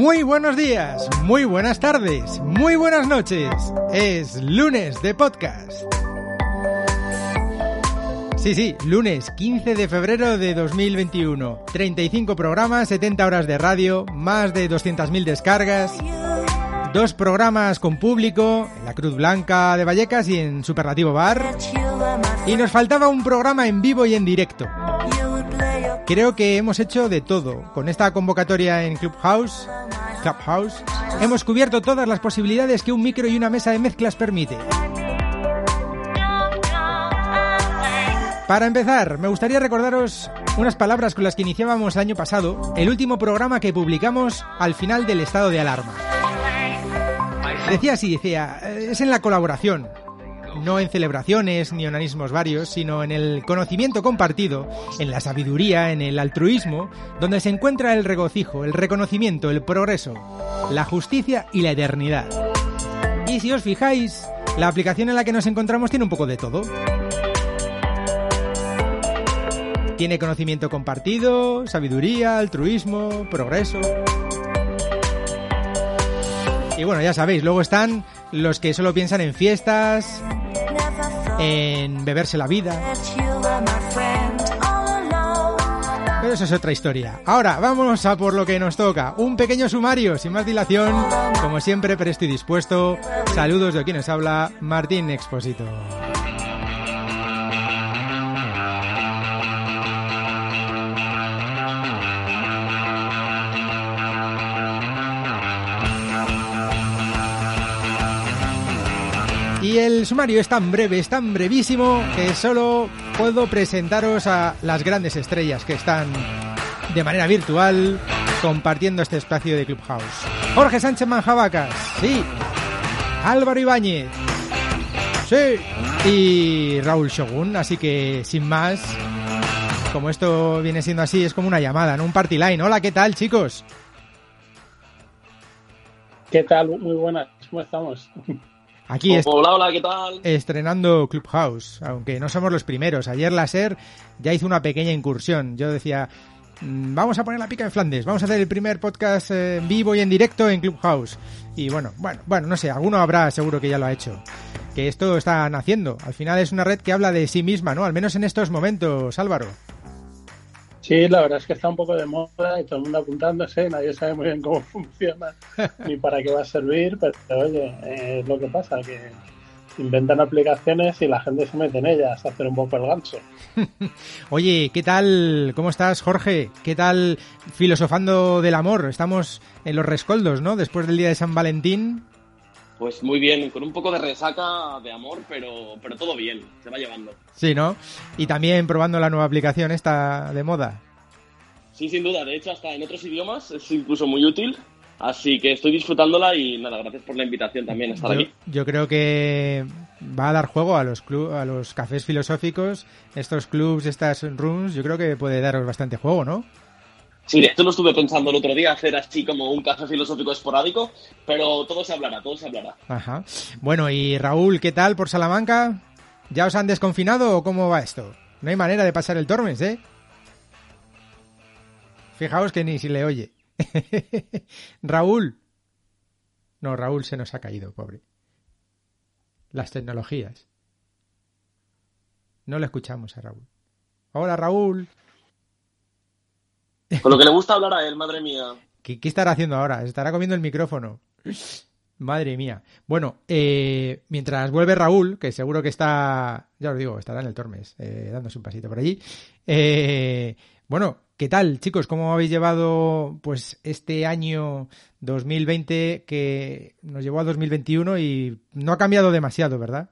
Muy buenos días, muy buenas tardes, muy buenas noches. Es lunes de podcast. Sí, sí, lunes 15 de febrero de 2021. 35 programas, 70 horas de radio, más de 200.000 descargas. Dos programas con público, en la Cruz Blanca de Vallecas y en Superlativo Bar. Y nos faltaba un programa en vivo y en directo. Creo que hemos hecho de todo. Con esta convocatoria en Clubhouse, Clubhouse, hemos cubierto todas las posibilidades que un micro y una mesa de mezclas permite. Para empezar, me gustaría recordaros unas palabras con las que iniciábamos el año pasado, el último programa que publicamos al final del estado de alarma. Decía así, decía, es en la colaboración, no en celebraciones ni onanismos varios, sino en el conocimiento compartido, en la sabiduría, en el altruismo, donde se encuentra el regocijo, el reconocimiento, el progreso, la justicia y la eternidad. Y si os fijáis, la aplicación en la que nos encontramos tiene un poco de todo. Tiene conocimiento compartido, sabiduría, altruismo, progreso. Y bueno, ya sabéis, luego están los que solo piensan en fiestas, en beberse la vida. Pero eso es otra historia. Ahora, vamos a por lo que nos toca. Un pequeño sumario, sin más dilación. Como siempre, pero estoy dispuesto. Saludos de quien nos habla, Martín Expósito. El sumario es tan breve, es tan brevísimo, que solo puedo presentaros a las grandes estrellas que están de manera virtual compartiendo este espacio de Clubhouse. Jorge Sánchez Manjabacas, sí. Álvaro Ibáñez, sí. Y Raúl Shogun, así que sin más, como esto viene siendo así, es como una llamada, ¿no? Un party line. Hola, ¿qué tal, chicos? ¿Qué tal? Muy buenas, ¿cómo estamos? Aquí est Hola, hola, ¿qué tal? estrenando Clubhouse, aunque no somos los primeros. Ayer la SER ya hizo una pequeña incursión. Yo decía, "Mm, vamos a poner la pica en Flandes, vamos a hacer el primer podcast eh, en vivo y en directo en Clubhouse. Y bueno, bueno, bueno, no sé, alguno habrá seguro que ya lo ha hecho. Que esto está naciendo. Al final es una red que habla de sí misma, ¿no? Al menos en estos momentos, Álvaro. Sí, la verdad es que está un poco de moda y todo el mundo apuntándose, nadie sabe muy bien cómo funciona ni para qué va a servir, pero oye, es lo que pasa, que inventan aplicaciones y la gente se mete en ellas a hacer un poco el gancho. Oye, ¿qué tal? ¿Cómo estás, Jorge? ¿Qué tal filosofando del amor? Estamos en los rescoldos, ¿no? Después del día de San Valentín. Pues muy bien, con un poco de resaca de amor, pero, pero todo bien, se va llevando. Sí, ¿no? Y también probando la nueva aplicación esta de moda. Sí, sin duda, de hecho hasta en otros idiomas es incluso muy útil, así que estoy disfrutándola y nada, gracias por la invitación también a estar Yo, aquí. yo creo que va a dar juego a los club, a los cafés filosóficos, estos clubs, estas rooms, yo creo que puede daros bastante juego, ¿no? Sí, hecho lo estuve pensando el otro día, hacer así como un café filosófico esporádico, pero todo se hablará, todo se hablará. Ajá. Bueno, y Raúl, ¿qué tal por Salamanca? ¿Ya os han desconfinado o cómo va esto? No hay manera de pasar el Tormes, ¿eh? Fijaos que ni si le oye. Raúl. No, Raúl se nos ha caído, pobre. Las tecnologías. No le escuchamos a Raúl. Hola, Raúl. Con lo que le gusta hablar a él, madre mía. ¿Qué, estará haciendo ahora? ¿Estará comiendo el micrófono? Madre mía. Bueno, eh, mientras vuelve Raúl, que seguro que está, ya os digo, estará en el Tormes, eh, dándose un pasito por allí. Eh, bueno, ¿qué tal, chicos? ¿Cómo habéis llevado pues este año 2020 que nos llevó a 2021 y no ha cambiado demasiado, ¿verdad?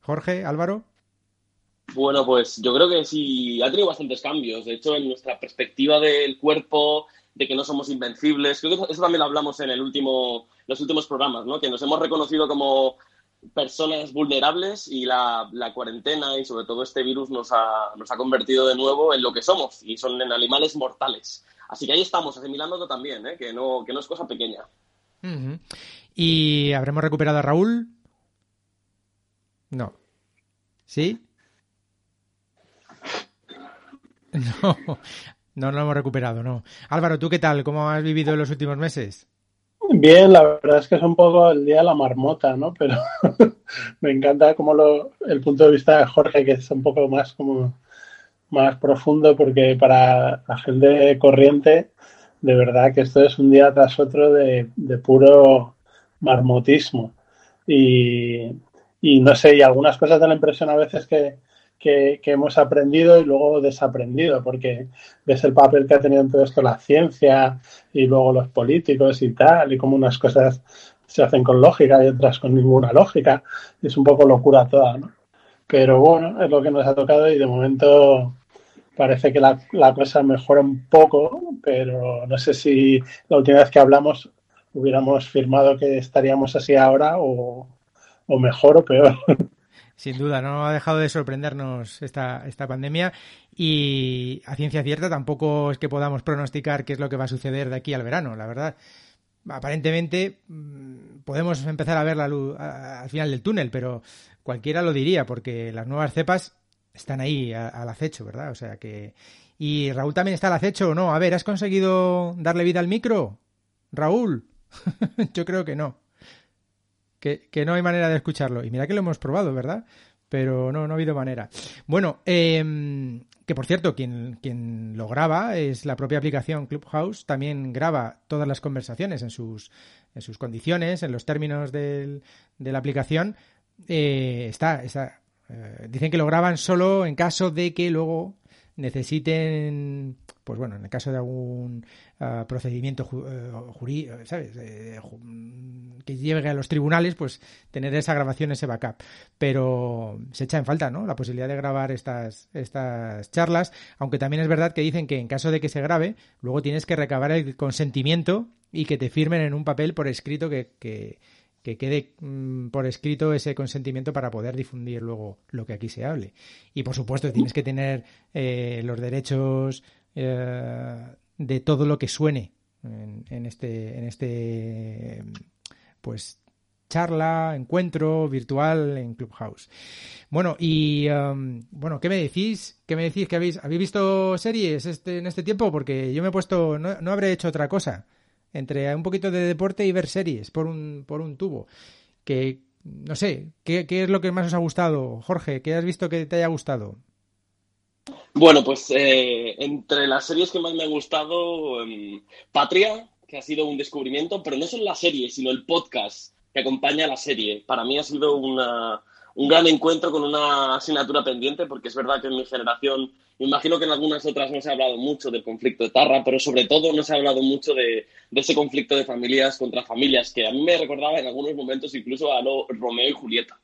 Jorge, Álvaro. Bueno, pues yo creo que sí, ha tenido bastantes cambios. De hecho, en nuestra perspectiva del cuerpo, de que no somos invencibles, creo que eso también lo hablamos en el último, los últimos programas, ¿no? Que nos hemos reconocido como personas vulnerables y la, cuarentena y sobre todo este virus nos ha, nos ha convertido de nuevo en lo que somos y son en animales mortales. Así que ahí estamos, asimilándolo también, ¿eh? que, no, que no es cosa pequeña. ¿Y habremos recuperado a Raúl? No. ¿Sí? No. No lo hemos recuperado, no. Álvaro, ¿tú qué tal? ¿Cómo has vivido los últimos meses? Bien, la verdad es que es un poco el día de la marmota, ¿no? Pero me encanta como lo, el punto de vista de Jorge, que es un poco más como más profundo, porque para la gente corriente, de verdad que esto es un día tras otro de, de puro marmotismo. Y, y, no sé, y algunas cosas de la impresión a veces que, que, hemos aprendido y luego desaprendido, porque ves el papel que ha tenido en todo esto la ciencia y luego los políticos y tal, y como unas cosas se hacen con lógica y otras con ninguna lógica. Es un poco locura toda, ¿no? Pero bueno, es lo que nos ha tocado y de momento parece que la, la cosa mejora un poco, pero no sé si la última vez que hablamos hubiéramos firmado que estaríamos así ahora o, o mejor o peor. Sin duda, no ha dejado de sorprendernos esta, esta pandemia y a ciencia cierta tampoco es que podamos pronosticar qué es lo que va a suceder de aquí al verano, la verdad. Aparentemente mm, podemos empezar a ver la luz al final del túnel, pero cualquiera lo diría porque las nuevas cepas están ahí al acecho, ¿verdad? O sea que... ¿Y Raúl también está al acecho o no? A ver, ¿has conseguido darle vida al micro? Raúl, yo creo que no que, no hay manera de escucharlo. Y mira que lo hemos probado, ¿verdad? Pero no, no ha habido manera. Bueno, eh, que por cierto, quien, quien lo graba es la propia aplicación Clubhouse. También graba todas las conversaciones en sus, en sus condiciones, en los términos del, de la aplicación. Eh, está, está eh, dicen que lo graban solo en caso de que luego necesiten, pues bueno, en el caso de algún uh, procedimiento ju uh, jurídico, ¿sabes? Eh, ju que llegue a los tribunales, pues tener esa grabación, ese backup. Pero se echa en falta, ¿no? La posibilidad de grabar estas, estas charlas, aunque también es verdad que dicen que en caso de que se grabe, luego tienes que recabar el consentimiento y que te firmen en un papel por escrito que, que que quede mmm, por escrito ese consentimiento para poder difundir luego lo que aquí se hable. Y por supuesto tienes que tener eh, los derechos eh, de todo lo que suene en, en, este en este pues charla, encuentro virtual en Clubhouse. Bueno, y um, bueno, ¿qué me decís? ¿Qué me decís que habéis habéis visto series este en este tiempo? Porque yo me he puesto no, no habré hecho otra cosa entre un poquito de deporte y ver series por un, por un tubo. Que, no sé, ¿qué, ¿qué, es lo que más os ha gustado? Jorge, ¿qué has visto que te haya gustado? Bueno, pues eh, entre las series que más me han gustado, eh, Patria, que ha sido un descubrimiento, pero no solo la serie, sino el podcast que acompaña a la serie. Para mí ha sido una, un gran encuentro con una asignatura pendiente, porque es verdad que en mi generación, me imagino que en algunas otras no se ha hablado mucho del conflicto de Tarra, pero sobre todo no se ha hablado mucho de, ese conflicto de familias contra familias, que a mí me recordaba en algunos momentos incluso a lo Romeo y Julieta.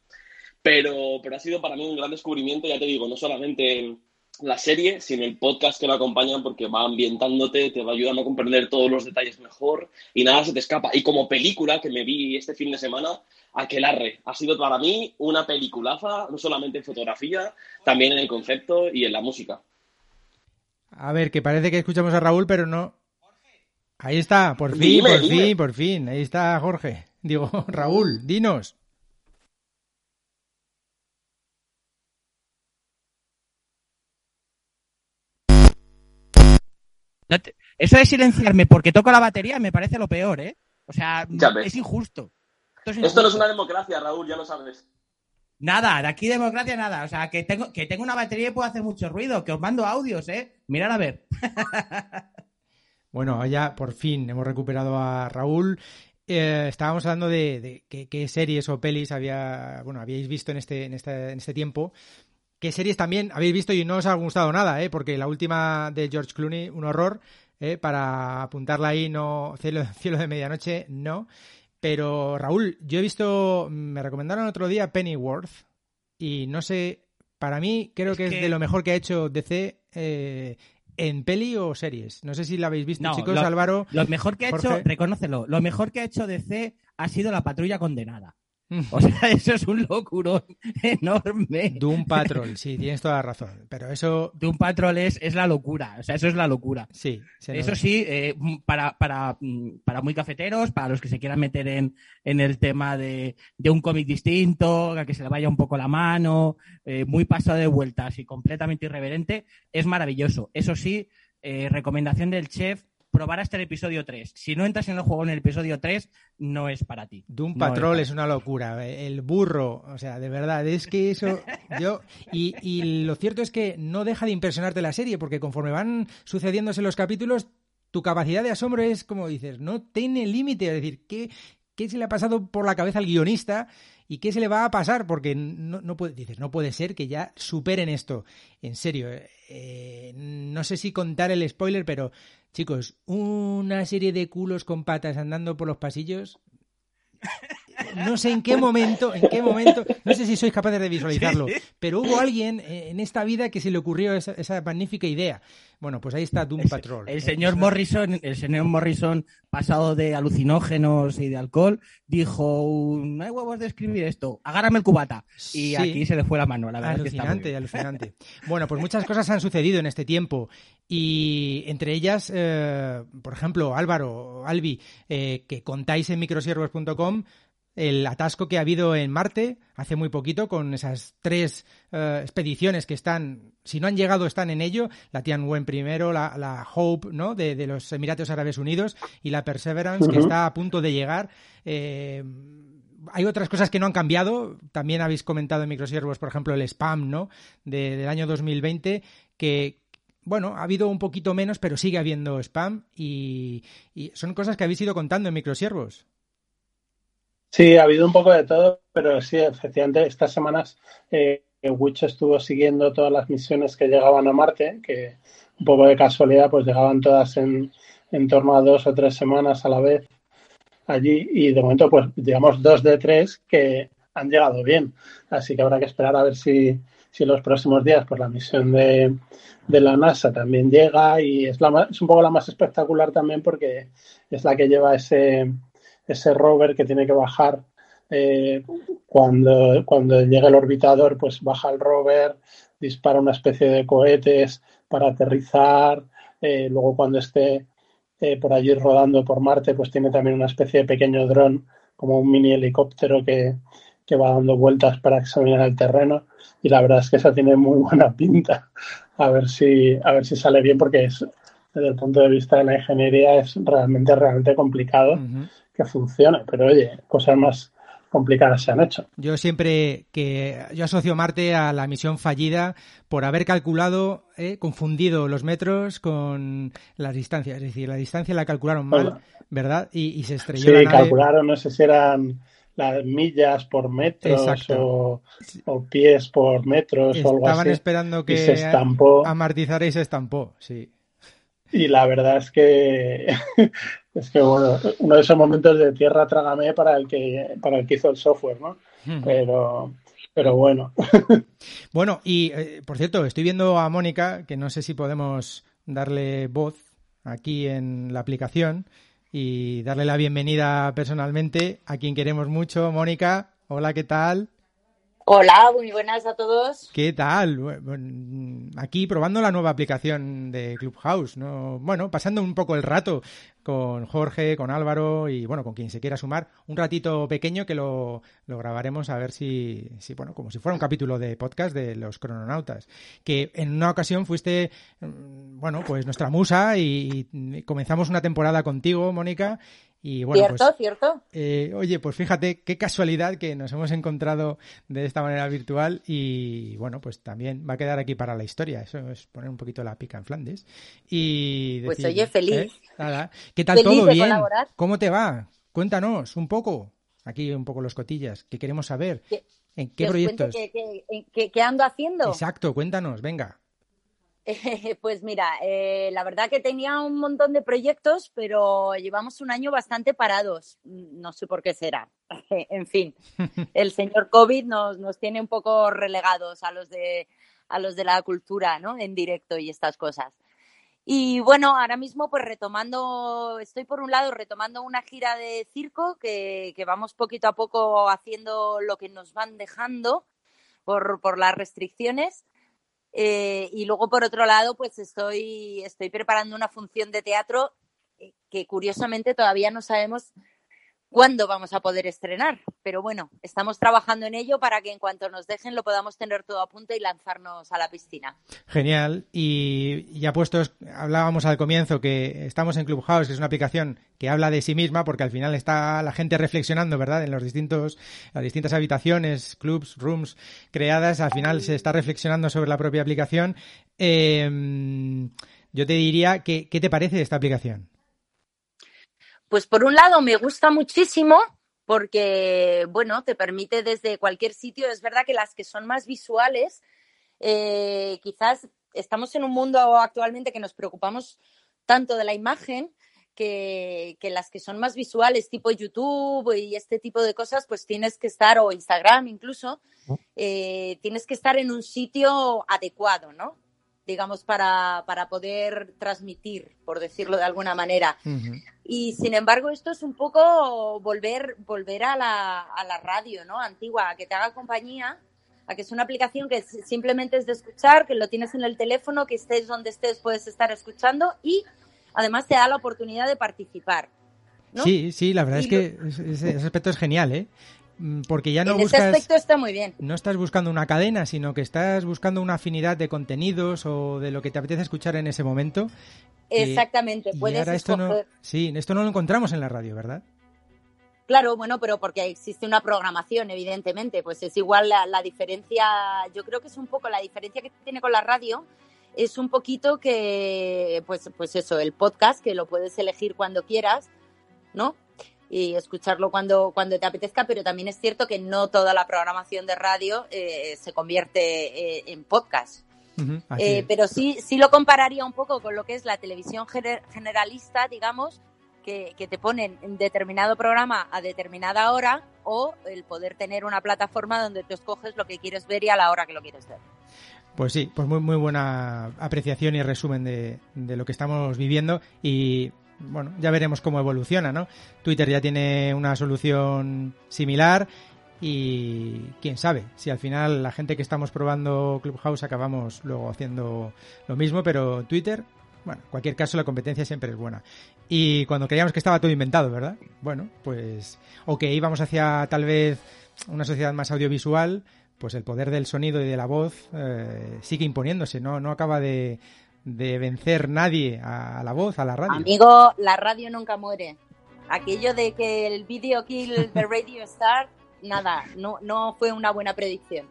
Pero, pero ha sido para mí un gran descubrimiento, ya te digo, no solamente la serie, sino el podcast que lo acompaña porque va ambientándote, te va ayudando a comprender todos los detalles mejor y nada se te escapa. Y como película que me vi este fin de semana, Aquelarre ha sido para mí una peliculaza, no solamente en fotografía, también en el concepto y en la música. A ver, que parece que escuchamos a Raúl, pero no. Ahí está, por fin, dime, por dime. fin, por fin. Ahí está Jorge. Digo, Raúl, dinos. No te... Eso de silenciarme porque toco la batería me parece lo peor, ¿eh? O sea, es injusto. Esto, es injusto. Esto no es una democracia, Raúl, ya lo sabes. Nada, de aquí democracia nada. O sea, que tengo, que tengo una batería y puedo hacer mucho ruido, que os mando audios, ¿eh? Mirad a ver. bueno, ya por fin hemos recuperado a Raúl. Eh, estábamos hablando de, de qué, qué, series o pelis había, bueno, habíais visto en este, en este, en este tiempo. ¿Qué series también habéis visto y no os ha gustado nada? ¿eh? Porque la última de George Clooney, un horror, ¿eh? para apuntarla ahí, no, cielo, cielo de medianoche, no. Pero Raúl, yo he visto, me recomendaron otro día Pennyworth y no sé, para mí creo que es, que es de lo mejor que ha hecho DC eh, en peli o series. No sé si la habéis visto, no, chicos, lo, Álvaro. Lo mejor que ha Jorge. hecho, reconócelo, lo mejor que ha hecho DC ha sido la patrulla condenada. O sea, eso es un locurón enorme. Doom Patrol, sí, tienes toda la razón. Pero eso. Doom Patrol es, es la locura. O sea, eso es la locura. Sí. Eso sí, eh, para, para, para muy cafeteros, para los que se quieran meter en, en el tema de, de un cómic distinto, a que se le vaya un poco la mano, eh, muy pasado de vueltas y completamente irreverente, es maravilloso. Eso sí, eh, recomendación del chef, probar hasta el episodio 3. Si no entras en el juego en el episodio 3, no es para ti. Doom No Patrol es es una locura. El burro, o sea, de verdad, es que eso. Yo. Y, y lo cierto es que no deja de impresionarte la serie, porque conforme van sucediéndose los capítulos, tu capacidad de asombro es como dices, no tiene límite. Es decir, ¿qué, ¿qué se le ha pasado por la cabeza al guionista? ¿Y qué se le va a pasar? Porque no, no puede, dices, no puede ser que ya superen esto. En serio, eh, no sé si contar el spoiler, pero chicos, una serie de culos con patas andando por los pasillos. No sé en qué momento, en qué momento, no sé si sois capaces de visualizarlo, pero hubo alguien en esta vida que se le ocurrió esa, esa magnífica idea. Bueno, pues ahí está Doom El, Patrol. el señor Morrison, el señor Morrison, pasado de alucinógenos y de alcohol, dijo, no hay huevos de escribir esto, agárrame el cubata. Y Sí. aquí se le fue la mano, la verdad es que Alucinante, alucinante. Bueno, pues muchas cosas han sucedido en este tiempo y entre ellas, eh, por ejemplo, Álvaro, Albi, eh, que contáis en microsiervos.com el atasco que ha habido en Marte hace muy poquito con esas tres eh, expediciones que están, si no han llegado, están en ello, la Tianwen primero, la, la Hope, ¿no? De, de los Emiratos Árabes Unidos y la Perseverance, que está a punto de llegar. Eh, hay otras cosas que no han cambiado. También habéis comentado en Microsiervos, por ejemplo, el spam, ¿no? De- del año 2020, que, bueno, ha habido un poquito menos, pero sigue habiendo spam y, y son cosas que habéis ido contando en Microsiervos. Sí, ha habido un poco de todo, pero sí, efectivamente, estas semanas eh, Witch estuvo siguiendo todas las misiones que llegaban a Marte, que un poco de casualidad, pues llegaban todas en, en torno a dos o tres semanas a la vez allí, y de momento, pues digamos dos de tres que han llegado bien. Así que habrá que esperar a ver si, si en los próximos días, pues la misión de, de la NASA también llega, y es, la, es un poco la más espectacular también porque es la que lleva ese ese rover que tiene que bajar eh, cuando, cuando llega el orbitador, pues baja el rover, dispara una especie de cohetes para aterrizar, eh, luego cuando esté eh, por allí rodando por Marte, pues tiene también una especie de pequeño dron, como un mini helicóptero que, que va dando vueltas para examinar el terreno y la verdad es que esa tiene muy buena pinta. A ver si, a ver si sale bien porque es, desde el punto de vista de la ingeniería es realmente, realmente complicado. Que funcione, pero oye, cosas más complicadas se han hecho. Yo siempre que yo asocio Marte a la misión fallida por haber calculado, eh, confundido los metros con las distancias. Es decir, la distancia la calcularon mal. ¿verdad? Y, y se estrelló Sí, la nave. calcularon, no sé si eran las millas por metros o, o pies por metros o algo Estaban así. esperando y se que estampó. amortizara y se estampó, sí. Y la verdad es que es que bueno, uno de esos momentos de tierra trágame para el que para el que hizo el software, ¿no? Pero pero bueno. Bueno, y eh, por cierto, estoy viendo a Mónica, que no sé si podemos darle voz aquí en la aplicación y darle la bienvenida personalmente a quien queremos mucho. Mónica, hola, ¿qué tal? Hola, muy buenas a todos. ¿Qué tal? Aquí probando la nueva aplicación de Clubhouse, ¿no? Bueno, pasando un poco el rato con Jorge, con Álvaro y bueno, con quien se quiera sumar. Un ratito pequeño que lo, lo grabaremos a ver si, si, bueno, como si fuera un capítulo de podcast de los crononautas. Que en una ocasión fuiste, mm, bueno, pues nuestra musa y comenzamos una temporada contigo, Mónica. Y bueno, cierto, pues cierto. eh, oye, pues fíjate qué casualidad que nos hemos encontrado de esta manera virtual y bueno, pues también va a quedar aquí para la historia. Eso es poner un poquito la pica en Flandes. Y Pues, oye, feliz. ¿eh? Nada. ¿Qué tal Feliz todo? de Bien. colaborar. ¿Cómo te va? Cuéntanos un poco. Aquí un poco los cotillas que queremos saber. ¿En qué proyectos? qué- qué- qué- qué ando haciendo? Exacto, cuéntanos, venga. Pues mira, eh, la verdad que tenía un montón de proyectos, pero llevamos un año bastante parados. No sé por qué será. En fin, el señor COVID nos, nos tiene un poco relegados a los de a los de la cultura, ¿no? En directo y estas cosas. Y bueno, ahora mismo pues retomando, estoy por un lado retomando una gira de circo que, que vamos poquito a poco haciendo lo que nos van dejando por, por las restricciones. Eh, y luego, por otro lado, pues estoy, estoy preparando una función de teatro eh, que curiosamente todavía no sabemos cuándo vamos a poder estrenar. Pero bueno, estamos trabajando en ello para que en cuanto nos dejen lo podamos tener todo a punto y lanzarnos a la piscina. Genial. Y ya puestos, hablábamos al comienzo que estamos en Clubhouse, que es una aplicación que habla de sí misma, porque al final está la gente reflexionando, ¿verdad? En los distintos, las distintas habitaciones, clubs, rooms creadas, al final se está reflexionando sobre la propia aplicación. Em, yo te diría que, ¿qué te parece de esta aplicación? Pues por un lado me gusta muchísimo porque, bueno, te permite desde cualquier sitio. Es verdad que las que son más visuales, eh, quizás estamos en un mundo actualmente que nos preocupamos tanto de la imagen que, las que son más visuales, tipo YouTube y este tipo de cosas, pues tienes que estar, o Instagram incluso, eh, tienes que estar en un sitio adecuado, ¿no? Digamos, para, para poder transmitir, por decirlo de alguna manera. Y sin embargo, esto es un poco volver, volver a, la, a la radio, ¿no? Antigua, a que te haga compañía, a que es una aplicación que simplemente es de escuchar, que lo tienes en el teléfono, que estés donde estés, puedes estar escuchando y además te da la oportunidad de participar. Sí, sí, la verdad es que ese, aspecto es genial, ¿eh? Mm, porque ya no en buscas, aspecto está muy bien. No estás buscando una cadena, sino que estás buscando una afinidad de contenidos o de lo que te apetece escuchar en ese momento. Exactamente, puedes esto no, sí, esto no lo encontramos en la radio, ¿verdad? Claro, bueno, pero porque existe una programación, evidentemente, pues es igual la, la diferencia, yo creo que es un poco la diferencia que tiene con la radio, es un poquito que, pues, pues eso, el podcast, que lo puedes elegir cuando quieras, ¿no? Y escucharlo cuando, cuando te apetezca, pero también es cierto que no toda la programación de radio eh, se convierte eh, en podcast. Eh, pero sí, sí lo compararía un poco con lo que es la televisión generalista, digamos, que, que, te ponen en determinado programa a determinada hora o el poder tener una plataforma donde tú escoges lo que quieres ver y a la hora que lo quieres ver. Pues sí, pues muy, muy buena apreciación y resumen de, de lo que estamos viviendo y bueno, ya veremos cómo evoluciona, ¿no? Twitter ya tiene una solución similar y quién sabe si al final la gente que estamos probando Clubhouse acabamos luego haciendo lo mismo, pero Twitter, bueno, en cualquier caso la competencia siempre es buena. Y cuando creíamos que estaba todo inventado, ¿verdad? Bueno, pues o que íbamos hacia tal vez una sociedad más audiovisual, pues el poder del sonido y de la voz eh, sigue imponiéndose, ¿no? No acaba de, de vencer nadie a la voz, a la radio. Amigo, la radio nunca muere. Aquello de que el video kill the radio star, nada, no, no fue una buena predicción.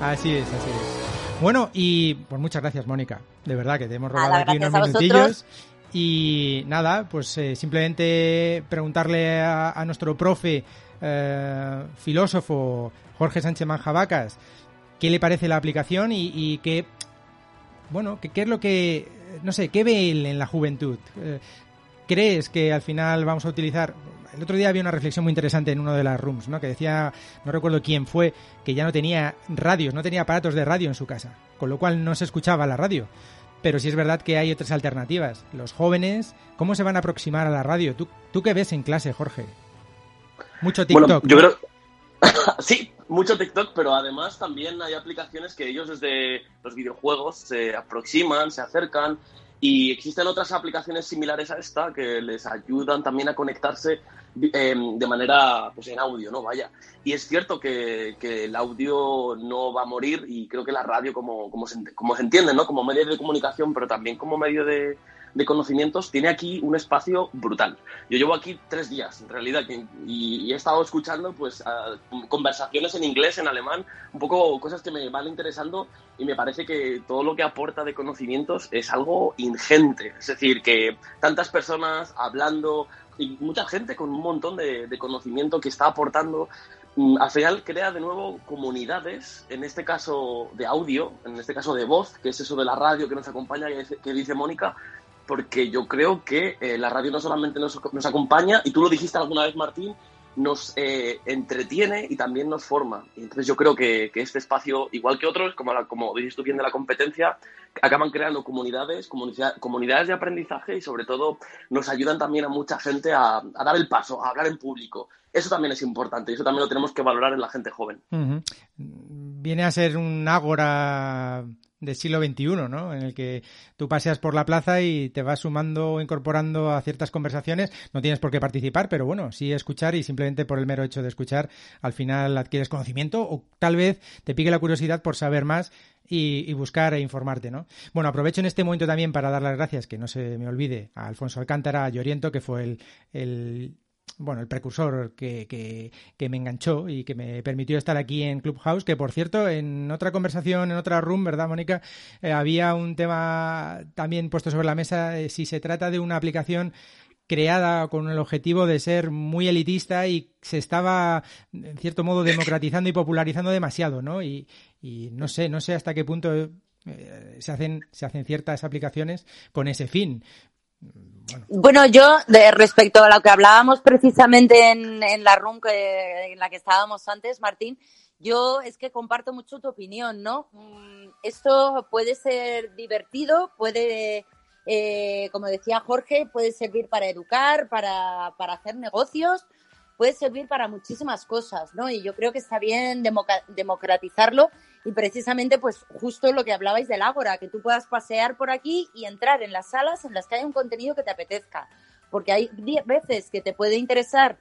Así es, así es. Bueno, y pues muchas gracias, Mónica. De verdad que te hemos robado aquí unos minutillos. Y nada, pues eh, simplemente preguntarle a, nuestro profe, eh, filósofo Jorge Sánchez Manjabacas, qué le parece la aplicación y, y qué bueno, ¿qué, es lo que, no sé, qué ve él en la juventud? Eh, ¿Crees que al final vamos a utilizar... El otro día había una reflexión muy interesante en uno de las rooms, ¿no? Que decía, no recuerdo quién fue, que ya no tenía radios, no tenía aparatos de radio en su casa, con lo cual no se escuchaba la radio. Pero sí es verdad que hay otras alternativas. Los jóvenes, ¿cómo se van a aproximar a la radio? ¿Tú, tú qué ves en clase, Jorge? Mucho TikTok. Bueno, yo creo... sí, mucho TikTok, pero además también hay aplicaciones que ellos desde los videojuegos se aproximan, se acercan y existen otras aplicaciones similares a esta que les ayudan también a conectarse em, de manera pues en audio, ¿no? Vaya. Y es cierto que, el audio no va a morir y creo que la radio como, como, se, como se entiende, ¿no? Como medio de comunicación, pero también como medio de, de conocimientos, tiene aquí un espacio brutal. Yo llevo aquí tres días, en realidad, y, he estado escuchando pues conversaciones en inglés, en alemán, un poco cosas que me van interesando y me parece que todo lo que aporta de conocimientos es algo ingente. Es decir, que tantas personas hablando y mucha gente con un montón de, conocimiento que está aportando mm, al final crea de nuevo comunidades, en este caso de audio, en este caso de voz, que es eso de la radio que nos acompaña, que dice Mónica, porque yo creo que eh, la radio no solamente nos, acompaña, y tú lo dijiste alguna vez, Martín, nos eh, entretiene y también nos forma. Y entonces yo creo que, este espacio, igual que otros, como, la, como dices tú bien de la competencia, acaban creando comunidades, comunidades de aprendizaje y sobre todo nos ayudan también a mucha gente a, dar el paso, a hablar en público. Eso también es importante y eso también lo tenemos que valorar en la gente joven. Viene a ser un ágora del siglo XXI, ¿no? En el que tú paseas por la plaza y te vas sumando o incorporando a ciertas conversaciones. No tienes por qué participar, pero bueno, sí escuchar y simplemente por el mero hecho de escuchar, al final adquieres conocimiento o tal vez te pique la curiosidad por saber más y, buscar e informarte, ¿no? Bueno, aprovecho en este momento también para dar las gracias, que no se me olvide, a Alfonso Alcántara, a Lloriento, que fue el bueno, el precursor que, que, me enganchó y que me permitió estar aquí en Clubhouse, que por cierto, en otra conversación, en otra room, ¿verdad, Mónica? Eh, había un tema también puesto sobre la mesa, si se trata de una aplicación creada con el objetivo de ser muy elitista y se estaba, en cierto modo, democratizando y popularizando demasiado, ¿no? Y, y no sé, no sé hasta qué punto eh, se hacen, se hacen ciertas aplicaciones con ese fin. Bueno, yo respecto a lo que hablábamos precisamente en, en la room que, en la que estábamos antes, Martín, yo es que comparto mucho tu opinión, ¿no? Mm, esto puede ser divertido, puede, eh, como decía Jorge, puede servir para educar, para, para hacer negocios, puede servir para muchísimas cosas, ¿no? Y yo creo que está bien democratizarlo y precisamente pues justo lo que hablabais del Ágora, que tú puedas pasear por aquí y entrar en las salas en las que hay un contenido que te apetezca, porque hay veces que te puede interesar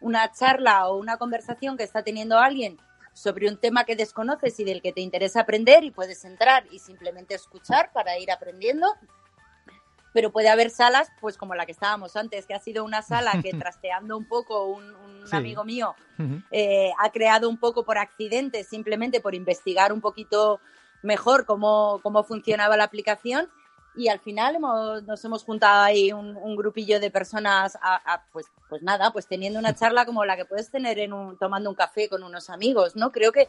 una charla o una conversación que está teniendo alguien sobre un tema que desconoces y del que te interesa aprender y puedes entrar y simplemente escuchar para ir aprendiendo pero puede haber salas, pues como la que estábamos antes, que ha sido una sala que trasteando un poco un, amigo mío eh, ha creado un poco por accidente, simplemente por investigar un poquito mejor cómo, cómo funcionaba la aplicación y al final hemos, nos hemos juntado ahí un, grupillo de personas, a, pues, pues nada, pues teniendo una charla como la que puedes tener en un, tomando un café con unos amigos, ¿no? Creo que,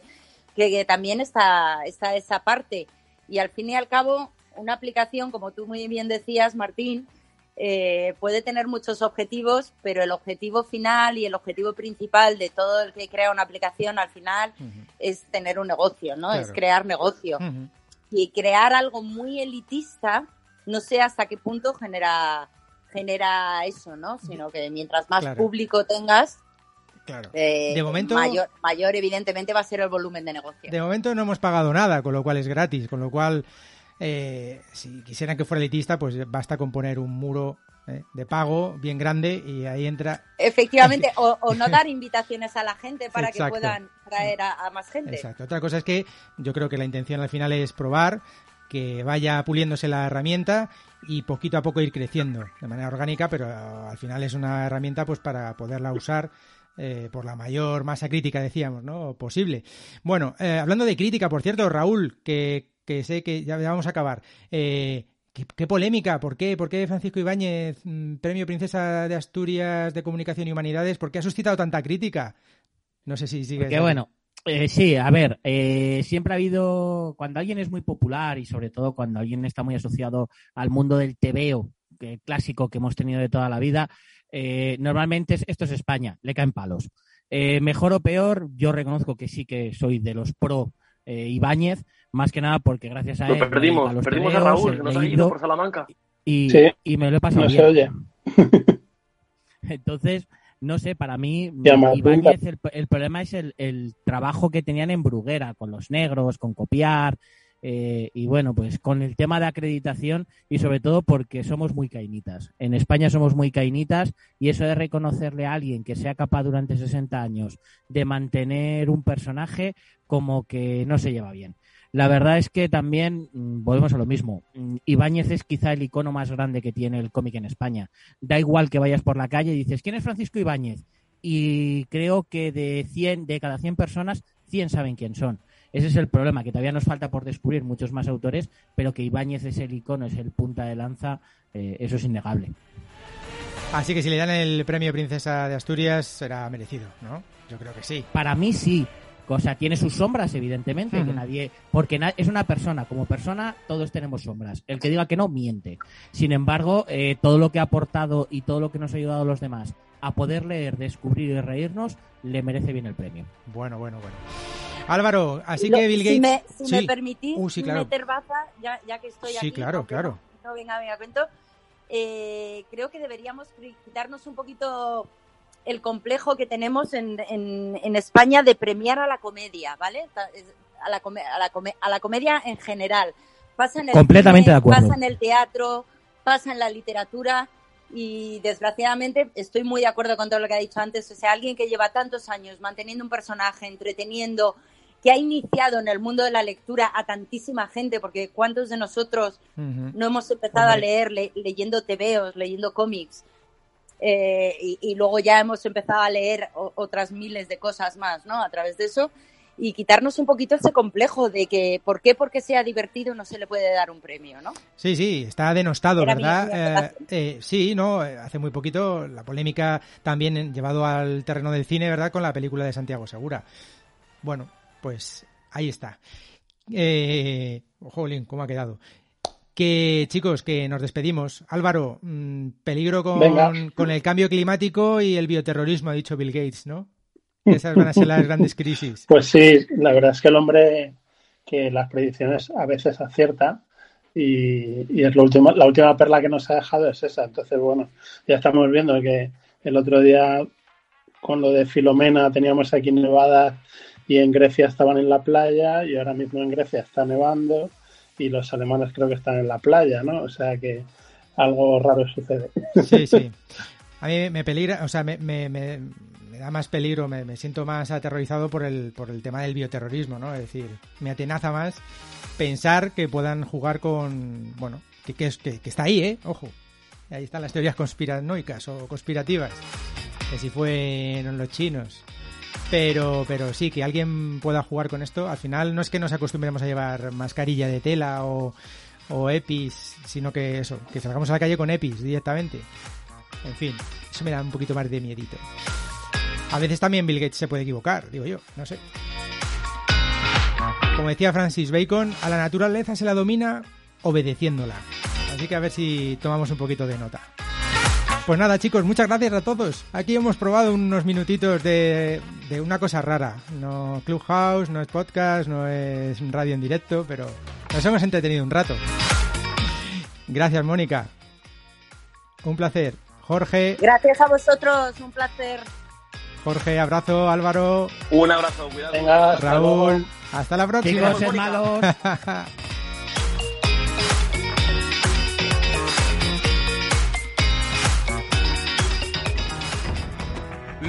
que, también está, está esa parte. Y al fin y al cabo, una aplicación, como tú muy bien decías, Martín, eh, puede tener muchos objetivos, pero el objetivo final y el objetivo principal de todo el que crea una aplicación al final es tener un negocio, ¿no? Es crear negocio. Y crear algo muy elitista, no sé hasta qué punto genera, genera eso, ¿no? Sino que mientras más público tengas, eh, de momento, mayor, mayor, evidentemente va a ser el volumen de negocio. De momento no hemos pagado nada, con lo cual es gratis, con lo cual eh, si quisieran que fuera elitista, pues basta con poner un muro eh, de pago bien grande y ahí entra. Efectivamente, o, no dar invitaciones a la gente para que puedan traer a, más gente. Exacto. Otra cosa es que yo creo que la intención al final es probar que vaya puliéndose la herramienta y poquito a poco ir creciendo de manera orgánica, pero al final es una herramienta pues para poderla usar eh, por la mayor masa crítica, decíamos, ¿no? Posible. Bueno, hablando de crítica, por cierto, Raúl, que que sé que ya, vamos a acabar. Eh, ¿qué, polémica? ¿Por qué? ¿Por qué Francisco Ibáñez, mm, Premio Princesa de Asturias de Comunicación y Humanidades? ¿Por qué ha suscitado tanta crítica? No sé si sigue. Qué bueno. Eh, sí, a ver, eh, siempre ha habido, cuando alguien es muy popular y sobre todo cuando alguien está muy asociado al mundo del tebeo que, clásico que hemos tenido de toda la vida, normalmente esto es España, le caen palos. mejor o peor, yo reconozco que sí que soy de los pro Ibáñez, más que nada porque gracias a él. perdimos, a perdimos a Raúl, que nos ha ido por Salamanca. Y, y me lo he pasado bien. oye. Entonces, no sé, para mí, Ibáñez, el, el, problema es el, el, trabajo que tenían en Bruguera, con los negros, con copiar, eh, y bueno, pues con el tema de acreditación y sobre todo porque somos muy cainitas. En España somos muy cainitas y eso de reconocerle a alguien que sea capaz durante 60 años de mantener un personaje como que no se lleva bien. La verdad es que también mm, volvemos a lo mismo. Mm, Ibáñez es quizá el icono más grande que tiene el cómic en España. Da igual que vayas por la calle y dices, ¿quién es Francisco Ibáñez? Y creo que de 100, de cada 100 personas, 100 saben quién son. Ese es el problema, que todavía nos falta por descubrir muchos más autores, pero que Ibáñez es el icono, es el punta de lanza, eh, eso es innegable. Así que si le dan el premio Princesa de Asturias, será merecido, ¿no? Yo creo que sí. Para mí sí, o sea, tiene sus sombras, evidentemente, que nadie, porque es una persona, como persona todos tenemos sombras. El que diga que no, miente. Sin embargo, eh, todo lo que ha aportado y todo lo que nos ha ayudado a los demás a poder leer, descubrir y reírnos, le merece bien el premio. Bueno, bueno, bueno. Álvaro, así que Bill Gates... Si me, si me permitís uh, meter baza, ya, ya, que estoy aquí... Sí, claro, claro. No, venga, venga, cuento. Eh, creo que deberíamos quitarnos un poquito el complejo que tenemos en, en, España de premiar a la comedia, ¿vale? a la, a la, a la comedia en general. Pasa en el Completamente de acuerdo. Pasa en el teatro, pasa en la literatura y desgraciadamente estoy muy de acuerdo con todo lo que ha dicho antes. O sea, alguien que lleva tantos años manteniendo un personaje, entreteniendo, que ha iniciado en el mundo de la lectura a tantísima gente, porque cuántos de nosotros no hemos empezado a leer leyendo tebeos, leyendo cómics, eh, y, luego ya hemos empezado a leer otras miles de cosas más, ¿no? A través de eso y quitarnos un poquito ese complejo de que por qué porque sea divertido no se le puede dar un premio, ¿no? Sí, sí, está denostado, ¿verdad? Eh, eh, sí, no, hace muy poquito la polémica también llevado al terreno del cine, ¿verdad? Con la película de Santiago Segura. Bueno, pues ahí está. Eh, jolín, ¿cómo ha quedado? Que chicos, que nos despedimos. Álvaro, mm, peligro con, con el cambio climático y el bioterrorismo, ha dicho Bill Gates, ¿no? Esas van a ser las grandes crisis. Pues sí, la verdad es que el hombre que las predicciones a veces acierta y, es lo último, la última perla que nos ha dejado es esa. Entonces, bueno, ya estamos viendo que el otro día con lo de Filomena teníamos aquí nevadas y en Grecia estaban en la playa y ahora mismo en Grecia está nevando y los alemanes creo que están en la playa, ¿no? O sea que algo raro sucede. Sí, sí. A mí me peligra, o sea, me, me da más peligro, me, siento más aterrorizado por el, por el tema del bioterrorismo, ¿no? Es decir, me atenaza más pensar que puedan jugar con, bueno, que, que, que, está ahí, ¿eh? Ojo, ahí están las teorías conspiranoicas o conspirativas, que si fueron los chinos. Pero, pero sí, que alguien pueda jugar con esto, al final no es que nos acostumbremos a llevar mascarilla de tela o, o EPIs, sino que eso, que salgamos a la calle con EPIs directamente. En fin, eso me da un poquito más de miedito. A veces también Bill Gates se puede equivocar, digo yo, no sé. Como decía Francis Bacon, a la naturaleza se la domina obedeciéndola. Así que a ver si tomamos un poquito de nota. Pues nada, chicos, muchas gracias a todos. Aquí hemos probado unos minutitos de, de, una cosa rara. No Clubhouse, no es podcast, no es radio en directo, pero nos hemos entretenido un rato. Gracias, Mónica. Un placer. Jorge. Gracias a vosotros, un placer. Jorge, abrazo, Álvaro. Un abrazo, cuidado. Venga, Raúl, hasta la próxima. Chicos, hermanos.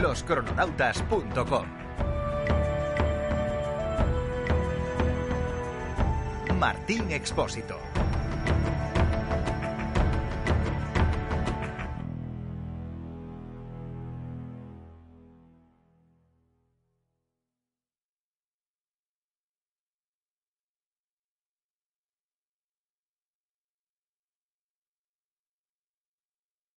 loscrononautas.com Martín Expósito